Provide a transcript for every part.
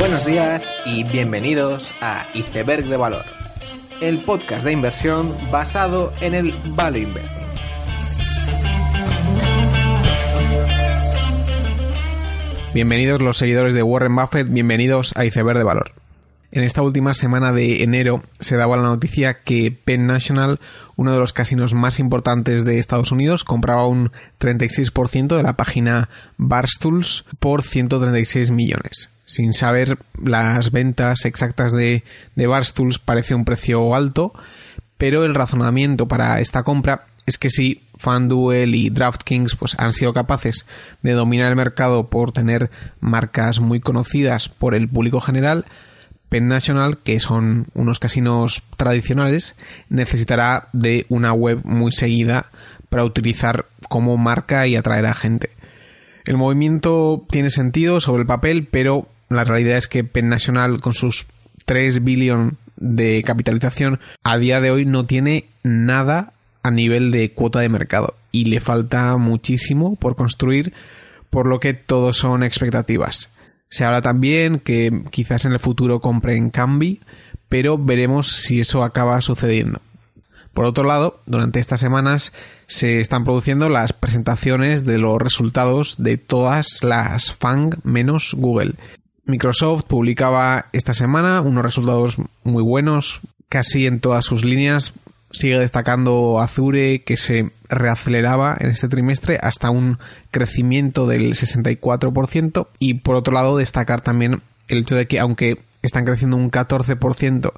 Buenos días y bienvenidos a Iceberg de Valor, el podcast de inversión basado en el Value Investing. Bienvenidos los seguidores de Warren Buffett, bienvenidos a Iceberg de Valor. En esta última semana de enero se daba la noticia que Penn National, uno de los casinos más importantes de Estados Unidos, compraba un 36% de la página Barstools por 136 millones. Sin saber las ventas exactas de, de Barstools parece un precio alto, pero el razonamiento para esta compra es que si FanDuel y DraftKings pues, han sido capaces de dominar el mercado por tener marcas muy conocidas por el público general, Penn National, que son unos casinos tradicionales, necesitará de una web muy seguida para utilizar como marca y atraer a gente. El movimiento tiene sentido sobre el papel, pero la realidad es que Penn National, con sus 3 billones de capitalización, a día de hoy no tiene nada a nivel de cuota de mercado y le falta muchísimo por construir, por lo que todo son expectativas. Se habla también que quizás en el futuro compren Cambi, pero veremos si eso acaba sucediendo. Por otro lado, durante estas semanas se están produciendo las presentaciones de los resultados de todas las FANG menos Google. Microsoft publicaba esta semana unos resultados muy buenos, casi en todas sus líneas, sigue destacando Azure que se reaceleraba en este trimestre hasta un crecimiento del 64% y por otro lado destacar también el hecho de que aunque están creciendo un 14%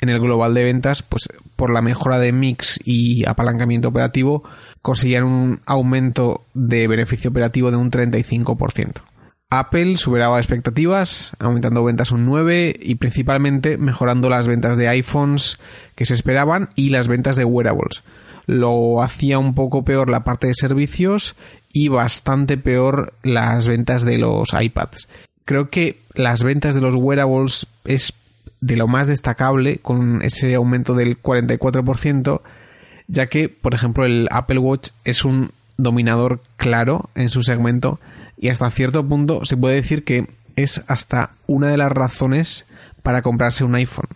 en el global de ventas, pues por la mejora de mix y apalancamiento operativo consiguieron un aumento de beneficio operativo de un 35%. Apple superaba expectativas, aumentando ventas un 9 y principalmente mejorando las ventas de iPhones que se esperaban y las ventas de wearables. Lo hacía un poco peor la parte de servicios y bastante peor las ventas de los iPads. Creo que las ventas de los wearables es de lo más destacable con ese aumento del 44%, ya que, por ejemplo, el Apple Watch es un dominador claro en su segmento y hasta cierto punto se puede decir que es hasta una de las razones para comprarse un iPhone.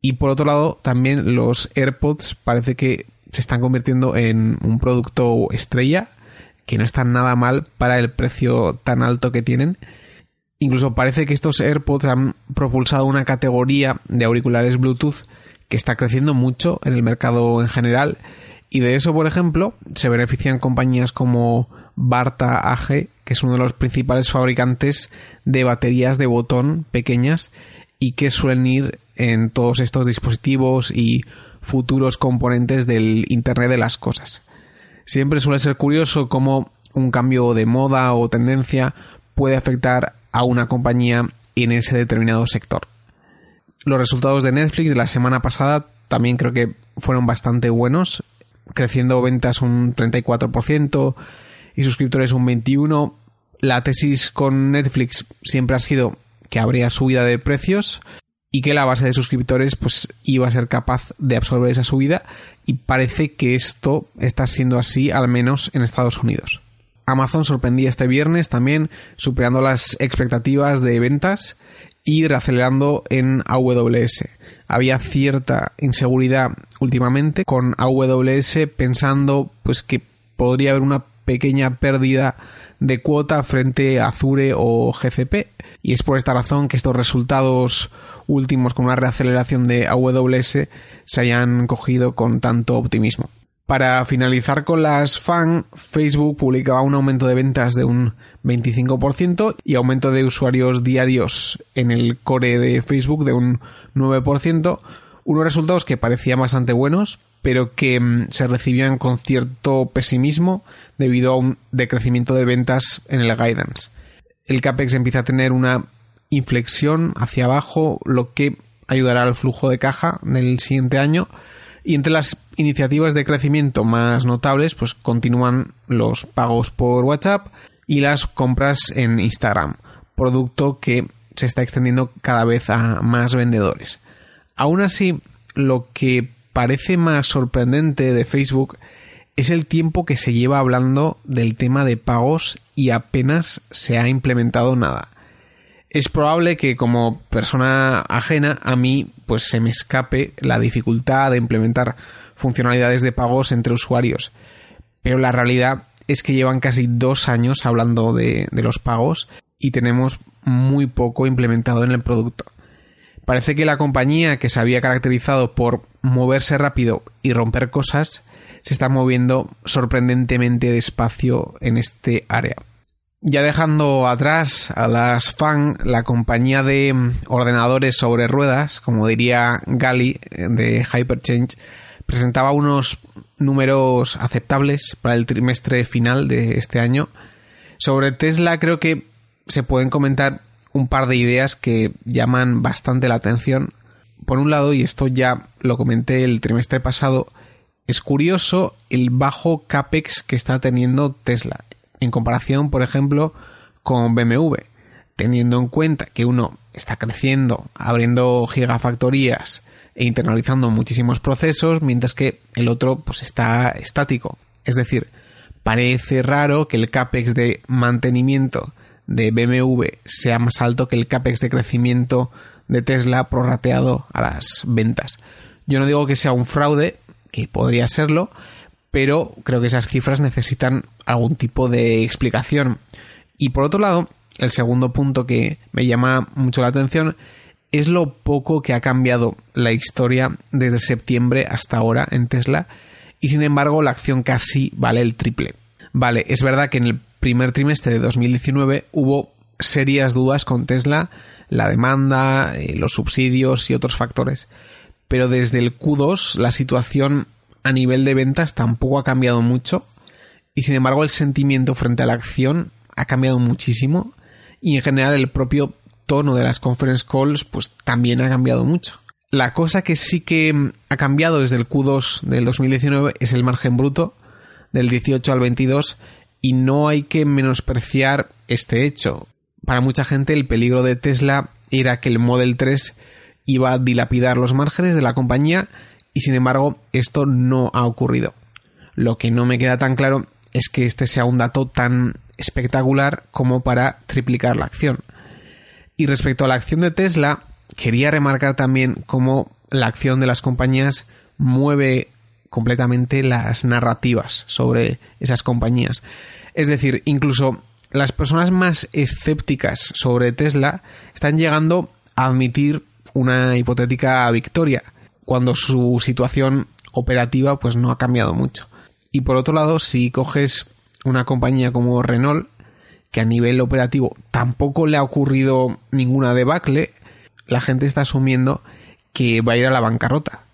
Y por otro lado, también los AirPods parece que se están convirtiendo en un producto estrella, que no está nada mal para el precio tan alto que tienen. Incluso parece que estos AirPods han propulsado una categoría de auriculares Bluetooth que está creciendo mucho en el mercado en general. Y de eso, por ejemplo, se benefician compañías como Barta AG, que es uno de los principales fabricantes de baterías de botón pequeñas y que suelen ir en todos estos dispositivos y futuros componentes del Internet de las Cosas. Siempre suele ser curioso cómo un cambio de moda o tendencia puede afectar a una compañía en ese determinado sector. Los resultados de Netflix de la semana pasada también creo que fueron bastante buenos, creciendo ventas un 34%, y suscriptores un 21. La tesis con Netflix siempre ha sido que habría subida de precios y que la base de suscriptores pues iba a ser capaz de absorber esa subida y parece que esto está siendo así al menos en Estados Unidos. Amazon sorprendía este viernes también superando las expectativas de ventas y reacelerando en AWS. Había cierta inseguridad últimamente con AWS pensando pues que podría haber una pequeña pérdida de cuota frente a Azure o GCP. Y es por esta razón que estos resultados últimos con una reaceleración de AWS se hayan cogido con tanto optimismo. Para finalizar con las FAN, Facebook publicaba un aumento de ventas de un 25% y aumento de usuarios diarios en el core de Facebook de un 9%, unos resultados que parecían bastante buenos, pero que mm, se recibían con cierto pesimismo debido a un decrecimiento de ventas en el guidance. El CAPEX empieza a tener una inflexión hacia abajo, lo que ayudará al flujo de caja del siguiente año. Y entre las iniciativas de crecimiento más notables, pues continúan los pagos por WhatsApp y las compras en Instagram, producto que se está extendiendo cada vez a más vendedores. Aún así, lo que parece más sorprendente de Facebook es el tiempo que se lleva hablando del tema de pagos y apenas se ha implementado nada. Es probable que como persona ajena a mí pues se me escape la dificultad de implementar funcionalidades de pagos entre usuarios. Pero la realidad es que llevan casi dos años hablando de, de los pagos y tenemos muy poco implementado en el producto. Parece que la compañía que se había caracterizado por moverse rápido y romper cosas se está moviendo sorprendentemente despacio en este área. Ya dejando atrás a las FAN, la compañía de ordenadores sobre ruedas, como diría Gali de Hyperchange, presentaba unos números aceptables para el trimestre final de este año. Sobre Tesla creo que se pueden comentar un par de ideas que llaman bastante la atención. Por un lado, y esto ya lo comenté el trimestre pasado, es curioso el bajo CAPEX que está teniendo Tesla en comparación, por ejemplo, con BMW, teniendo en cuenta que uno está creciendo, abriendo gigafactorías e internalizando muchísimos procesos, mientras que el otro pues está estático. Es decir, parece raro que el CAPEX de mantenimiento de BMW sea más alto que el CAPEX de crecimiento de Tesla prorrateado a las ventas. Yo no digo que sea un fraude, que podría serlo, pero creo que esas cifras necesitan algún tipo de explicación. Y por otro lado, el segundo punto que me llama mucho la atención es lo poco que ha cambiado la historia desde septiembre hasta ahora en Tesla y sin embargo la acción casi vale el triple. Vale, es verdad que en el primer trimestre de 2019 hubo serias dudas con Tesla, la demanda, eh, los subsidios y otros factores. Pero desde el Q2 la situación a nivel de ventas tampoco ha cambiado mucho y sin embargo el sentimiento frente a la acción ha cambiado muchísimo y en general el propio tono de las conference calls pues también ha cambiado mucho. La cosa que sí que ha cambiado desde el Q2 del 2019 es el margen bruto del 18 al 22 y no hay que menospreciar este hecho. Para mucha gente el peligro de Tesla era que el Model 3 iba a dilapidar los márgenes de la compañía y sin embargo esto no ha ocurrido. Lo que no me queda tan claro es que este sea un dato tan espectacular como para triplicar la acción. Y respecto a la acción de Tesla, quería remarcar también cómo la acción de las compañías mueve completamente las narrativas sobre esas compañías. Es decir, incluso las personas más escépticas sobre Tesla están llegando a admitir una hipotética victoria cuando su situación operativa pues no ha cambiado mucho. Y por otro lado, si coges una compañía como Renault, que a nivel operativo tampoco le ha ocurrido ninguna debacle, la gente está asumiendo que va a ir a la bancarrota.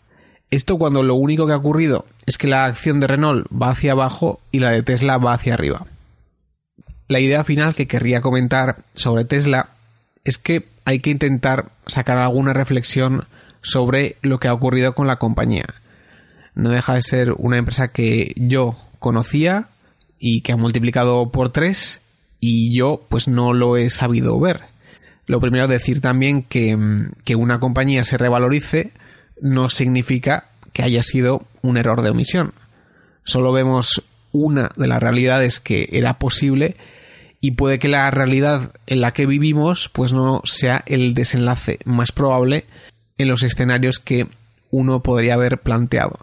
Esto cuando lo único que ha ocurrido es que la acción de Renault va hacia abajo y la de Tesla va hacia arriba. La idea final que querría comentar sobre Tesla es que hay que intentar sacar alguna reflexión sobre lo que ha ocurrido con la compañía. No deja de ser una empresa que yo conocía y que ha multiplicado por tres y yo pues no lo he sabido ver. Lo primero decir también que, que una compañía se revalorice no significa que haya sido un error de omisión. Solo vemos una de las realidades que era posible y puede que la realidad en la que vivimos pues no sea el desenlace más probable en los escenarios que uno podría haber planteado.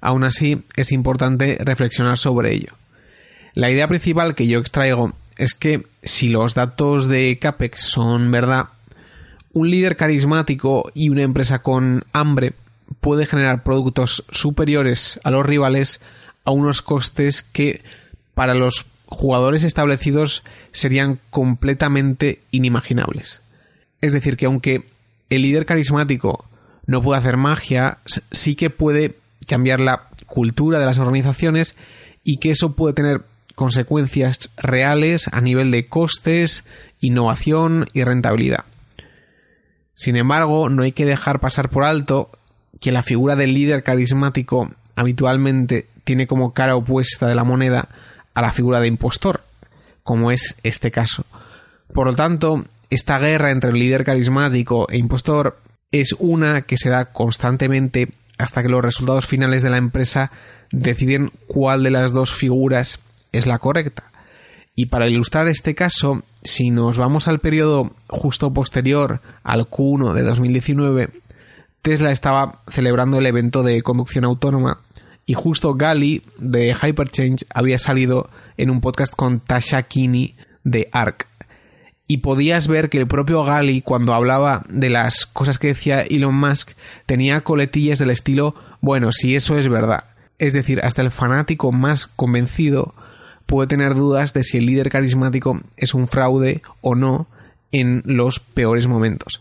Aún así, es importante reflexionar sobre ello. La idea principal que yo extraigo es que si los datos de CAPEX son verdad, un líder carismático y una empresa con hambre puede generar productos superiores a los rivales a unos costes que para los jugadores establecidos serían completamente inimaginables. Es decir, que aunque el líder carismático no puede hacer magia, sí que puede cambiar la cultura de las organizaciones y que eso puede tener consecuencias reales a nivel de costes, innovación y rentabilidad. Sin embargo, no hay que dejar pasar por alto que la figura del líder carismático habitualmente tiene como cara opuesta de la moneda a la figura de impostor, como es este caso. Por lo tanto, esta guerra entre el líder carismático e impostor es una que se da constantemente hasta que los resultados finales de la empresa deciden cuál de las dos figuras es la correcta. Y para ilustrar este caso, si nos vamos al periodo justo posterior al Q1 de 2019, Tesla estaba celebrando el evento de conducción autónoma y justo Gali de Hyperchange había salido en un podcast con Tasha Kinney de ARC. Y podías ver que el propio Gali, cuando hablaba de las cosas que decía Elon Musk, tenía coletillas del estilo, bueno, si eso es verdad. Es decir, hasta el fanático más convencido puede tener dudas de si el líder carismático es un fraude o no en los peores momentos.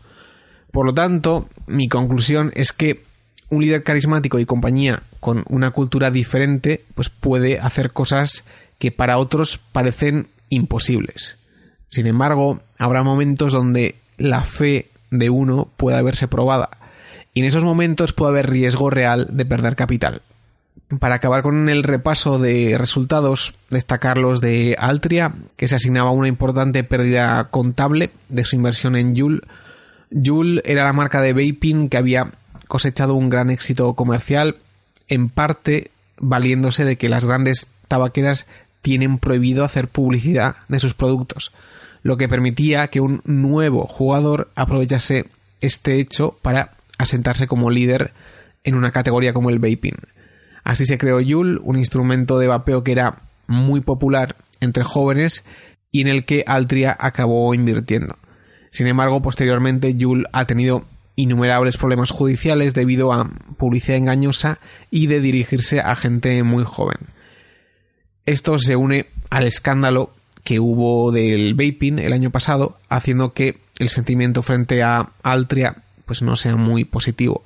Por lo tanto, mi conclusión es que un líder carismático y compañía con una cultura diferente, pues puede hacer cosas que para otros parecen imposibles. Sin embargo, habrá momentos donde la fe de uno pueda verse probada, y en esos momentos puede haber riesgo real de perder capital. Para acabar con el repaso de resultados, destacar los de Altria, que se asignaba una importante pérdida contable de su inversión en Joule. Joule era la marca de vaping que había cosechado un gran éxito comercial, en parte valiéndose de que las grandes tabaqueras tienen prohibido hacer publicidad de sus productos, lo que permitía que un nuevo jugador aprovechase este hecho para asentarse como líder en una categoría como el vaping. Así se creó Yule, un instrumento de vapeo que era muy popular entre jóvenes y en el que Altria acabó invirtiendo. Sin embargo, posteriormente Yule ha tenido innumerables problemas judiciales debido a publicidad engañosa y de dirigirse a gente muy joven. Esto se une al escándalo que hubo del vaping el año pasado, haciendo que el sentimiento frente a Altria pues no sea muy positivo.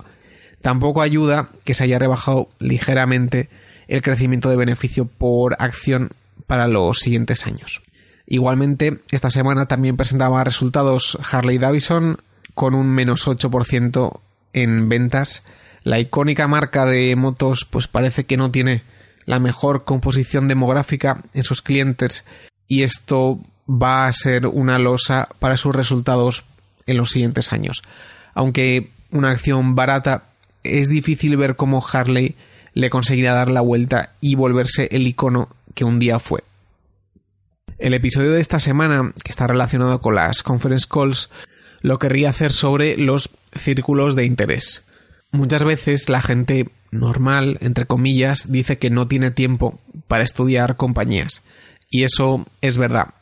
Tampoco ayuda que se haya rebajado ligeramente el crecimiento de beneficio por acción para los siguientes años. Igualmente, esta semana también presentaba resultados Harley Davidson con un menos 8% en ventas. La icónica marca de motos pues parece que no tiene la mejor composición demográfica en sus clientes y esto va a ser una losa para sus resultados en los siguientes años. Aunque una acción barata es difícil ver cómo Harley le conseguirá dar la vuelta y volverse el icono que un día fue. El episodio de esta semana, que está relacionado con las conference calls, lo querría hacer sobre los círculos de interés. Muchas veces la gente normal, entre comillas, dice que no tiene tiempo para estudiar compañías. Y eso es verdad.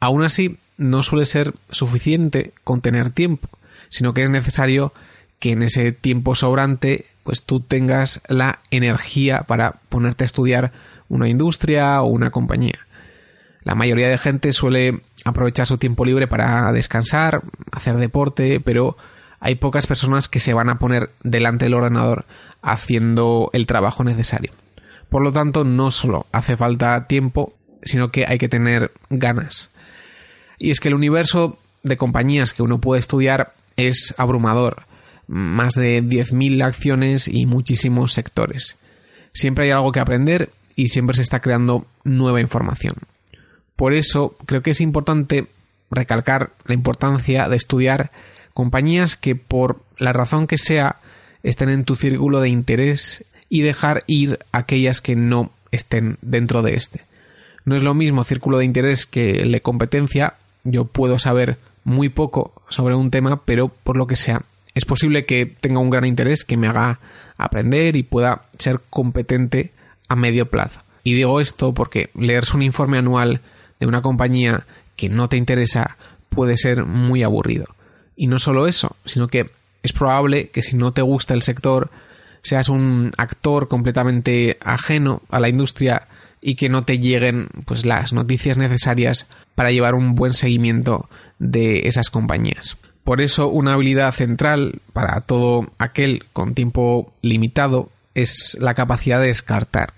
Aún así, no suele ser suficiente con tener tiempo, sino que es necesario que en ese tiempo sobrante pues tú tengas la energía para ponerte a estudiar una industria o una compañía. La mayoría de gente suele aprovechar su tiempo libre para descansar, hacer deporte, pero hay pocas personas que se van a poner delante del ordenador haciendo el trabajo necesario. Por lo tanto, no solo hace falta tiempo, sino que hay que tener ganas. Y es que el universo de compañías que uno puede estudiar es abrumador más de 10.000 acciones y muchísimos sectores. Siempre hay algo que aprender y siempre se está creando nueva información. Por eso creo que es importante recalcar la importancia de estudiar compañías que por la razón que sea estén en tu círculo de interés y dejar ir aquellas que no estén dentro de este. No es lo mismo círculo de interés que la competencia. Yo puedo saber muy poco sobre un tema, pero por lo que sea es posible que tenga un gran interés que me haga aprender y pueda ser competente a medio plazo. Y digo esto porque leerse un informe anual de una compañía que no te interesa puede ser muy aburrido. Y no solo eso, sino que es probable que si no te gusta el sector, seas un actor completamente ajeno a la industria y que no te lleguen pues las noticias necesarias para llevar un buen seguimiento de esas compañías. Por eso, una habilidad central para todo aquel con tiempo limitado es la capacidad de descartar.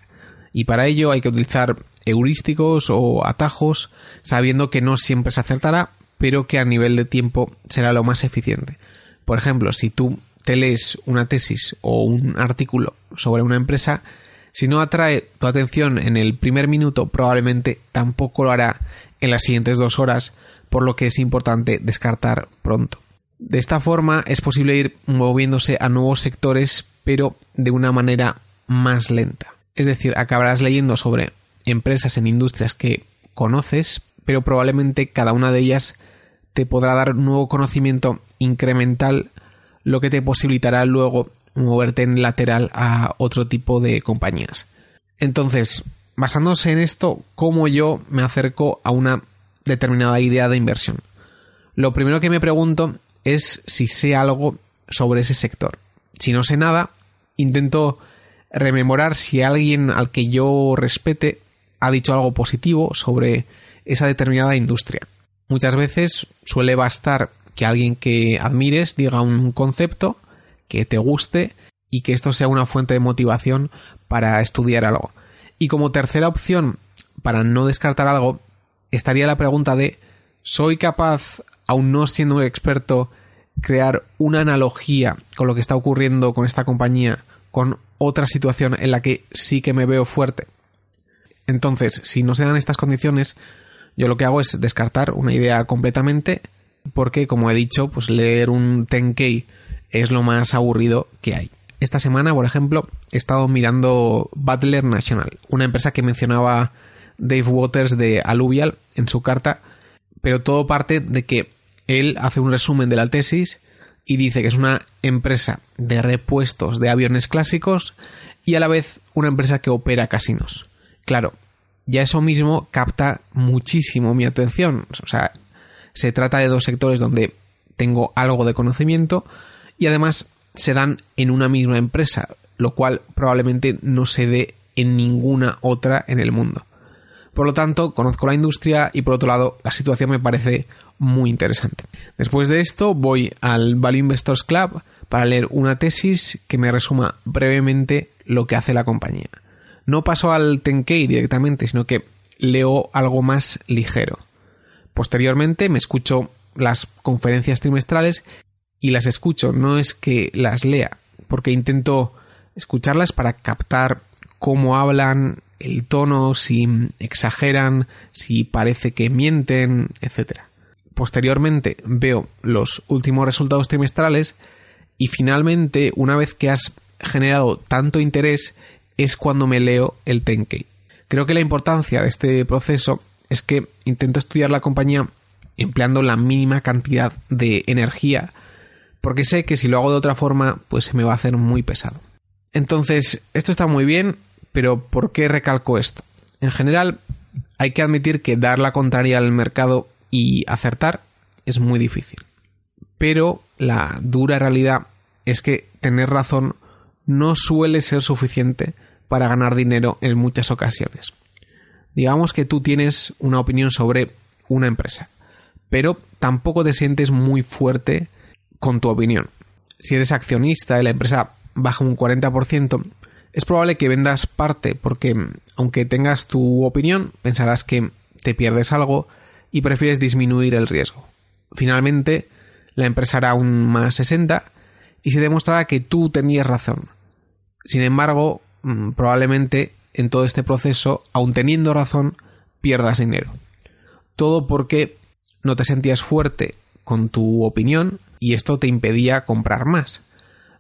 Y para ello hay que utilizar heurísticos o atajos, sabiendo que no siempre se acertará, pero que a nivel de tiempo será lo más eficiente. Por ejemplo, si tú te lees una tesis o un artículo sobre una empresa, si no atrae tu atención en el primer minuto, probablemente tampoco lo hará en las siguientes dos horas, por lo que es importante descartar pronto. De esta forma es posible ir moviéndose a nuevos sectores, pero de una manera más lenta. Es decir, acabarás leyendo sobre empresas en industrias que conoces, pero probablemente cada una de ellas te podrá dar un nuevo conocimiento incremental, lo que te posibilitará luego moverte en lateral a otro tipo de compañías. Entonces, basándose en esto, ¿cómo yo me acerco a una determinada idea de inversión? Lo primero que me pregunto es si sé algo sobre ese sector. Si no sé nada, intento rememorar si alguien al que yo respete ha dicho algo positivo sobre esa determinada industria. Muchas veces suele bastar que alguien que admires diga un concepto que te guste y que esto sea una fuente de motivación para estudiar algo. Y como tercera opción, para no descartar algo, estaría la pregunta de ¿soy capaz, aún no siendo un experto, crear una analogía con lo que está ocurriendo con esta compañía, con otra situación en la que sí que me veo fuerte? Entonces, si no se dan estas condiciones, yo lo que hago es descartar una idea completamente porque, como he dicho, pues leer un 10K es lo más aburrido que hay. Esta semana, por ejemplo, he estado mirando Butler National, una empresa que mencionaba Dave Waters de Alluvial en su carta, pero todo parte de que él hace un resumen de la tesis y dice que es una empresa de repuestos de aviones clásicos y a la vez una empresa que opera casinos. Claro, ya eso mismo capta muchísimo mi atención. O sea, se trata de dos sectores donde tengo algo de conocimiento y además se dan en una misma empresa, lo cual probablemente no se dé en ninguna otra en el mundo. Por lo tanto, conozco la industria y por otro lado, la situación me parece muy interesante. Después de esto, voy al Value Investors Club para leer una tesis que me resuma brevemente lo que hace la compañía no paso al Tenkei directamente, sino que leo algo más ligero. Posteriormente me escucho las conferencias trimestrales y las escucho, no es que las lea, porque intento escucharlas para captar cómo hablan, el tono, si exageran, si parece que mienten, etc. Posteriormente veo los últimos resultados trimestrales y finalmente, una vez que has generado tanto interés, es cuando me leo el Tenkei. Creo que la importancia de este proceso es que intento estudiar la compañía empleando la mínima cantidad de energía, porque sé que si lo hago de otra forma, pues se me va a hacer muy pesado. Entonces, esto está muy bien, pero ¿por qué recalco esto? En general, hay que admitir que dar la contraria al mercado y acertar es muy difícil. Pero la dura realidad es que tener razón no suele ser suficiente para ganar dinero en muchas ocasiones. Digamos que tú tienes una opinión sobre una empresa, pero tampoco te sientes muy fuerte con tu opinión. Si eres accionista y la empresa baja un 40%, es probable que vendas parte porque aunque tengas tu opinión, pensarás que te pierdes algo y prefieres disminuir el riesgo. Finalmente, la empresa hará un más 60 y se demostrará que tú tenías razón. Sin embargo, Mm, probablemente en todo este proceso, aun teniendo razón, pierdas dinero. Todo porque no te sentías fuerte con tu opinión y esto te impedía comprar más.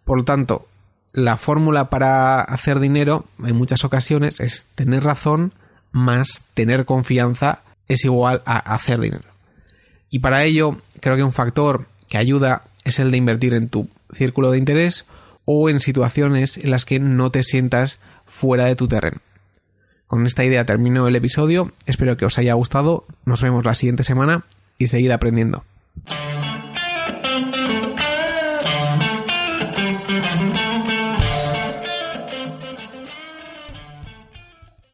Por lo tanto, la fórmula para hacer dinero en muchas ocasiones es tener razón más tener confianza es igual a hacer dinero. Y para ello creo que un factor que ayuda es el de invertir en tu círculo de interés o en situaciones en las que no te sientas fuera de tu terreno. Con esta idea termino el episodio, espero que os haya gustado, nos vemos la siguiente semana y seguid aprendiendo. Thank you.